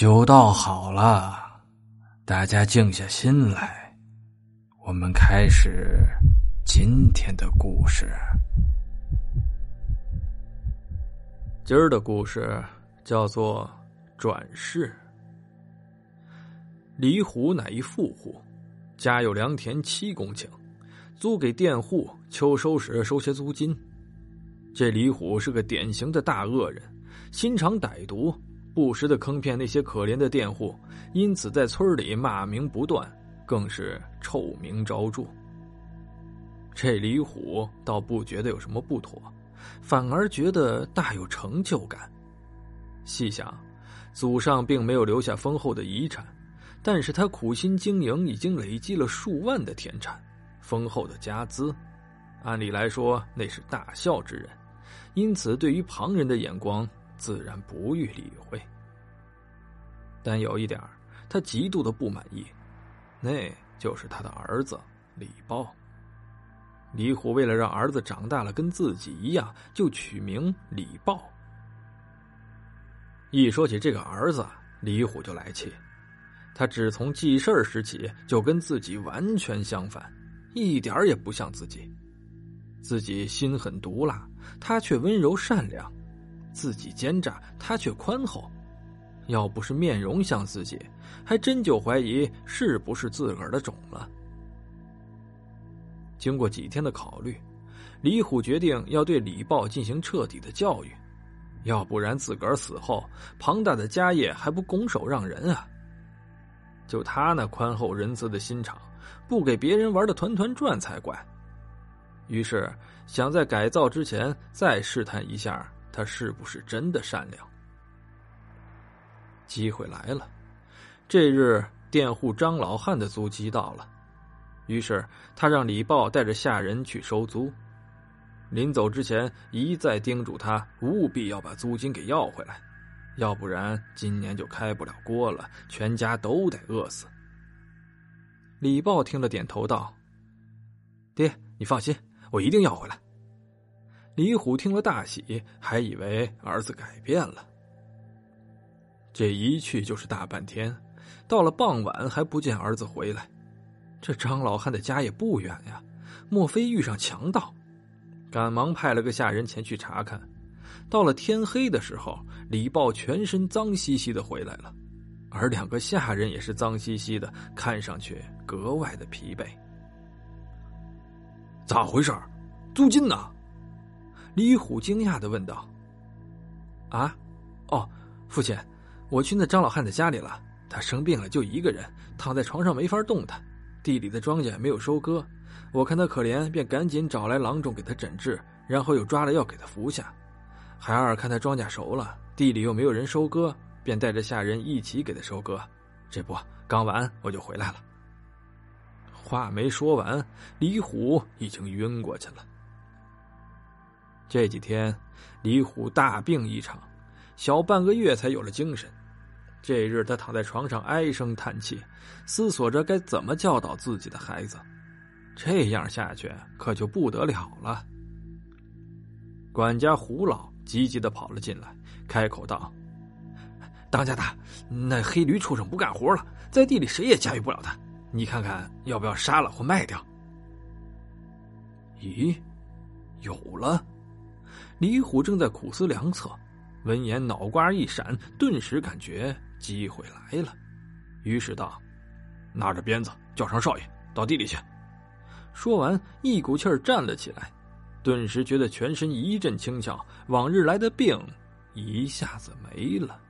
酒倒好了，大家静下心来，我们开始今天的故事。今儿的故事叫做《转世》。李虎乃一富户，家有良田七公顷，租给佃户秋收时收些租金。这李虎是个典型的大恶人，心肠歹毒。不时的坑骗那些可怜的佃户，因此在村里骂名不断，更是臭名昭著。这李虎倒不觉得有什么不妥，反而觉得大有成就感。细想，祖上并没有留下丰厚的遗产，但是他苦心经营，已经累积了数万的田产，丰厚的家资。按理来说，那是大孝之人，因此对于旁人的眼光。自然不予理会，但有一点他极度的不满意，那就是他的儿子李豹。李虎为了让儿子长大了跟自己一样，就取名李豹。一说起这个儿子，李虎就来气。他只从记事儿时起，就跟自己完全相反，一点也不像自己。自己心狠毒辣，他却温柔善良。自己奸诈，他却宽厚。要不是面容像自己，还真就怀疑是不是自个儿的种了。经过几天的考虑，李虎决定要对李豹进行彻底的教育，要不然自个儿死后，庞大的家业还不拱手让人啊！就他那宽厚仁慈的心肠，不给别人玩的团团转才怪。于是想在改造之前再试探一下。他是不是真的善良？机会来了，这日佃户张老汉的租期到了，于是他让李豹带着下人去收租。临走之前，一再叮嘱他务必要把租金给要回来，要不然今年就开不了锅了，全家都得饿死。李豹听了，点头道：“爹，你放心，我一定要回来。”李虎听了大喜，还以为儿子改变了。这一去就是大半天，到了傍晚还不见儿子回来。这张老汉的家也不远呀，莫非遇上强盗？赶忙派了个下人前去查看。到了天黑的时候，李豹全身脏兮兮的回来了，而两个下人也是脏兮兮的，看上去格外的疲惫。咋回事？租金呢？李虎惊讶的问道：“啊，哦，父亲，我去那张老汉的家里了。他生病了，就一个人躺在床上，没法动弹。地里的庄稼没有收割，我看他可怜，便赶紧找来郎中给他诊治，然后又抓了药给他服下。孩儿看他庄稼熟了，地里又没有人收割，便带着下人一起给他收割。这不，刚完我就回来了。”话没说完，李虎已经晕过去了。这几天，李虎大病一场，小半个月才有了精神。这日，他躺在床上唉声叹气，思索着该怎么教导自己的孩子。这样下去可就不得了了。管家胡老急急的跑了进来，开口道：“当家的，那黑驴畜生不干活了，在地里谁也驾驭不了他。你看看要不要杀了或卖掉？”咦，有了。李虎正在苦思良策，闻言脑瓜一闪，顿时感觉机会来了，于是道：“拿着鞭子叫上少爷到地里去。”说完，一股气儿站了起来，顿时觉得全身一阵轻巧，往日来的病一下子没了。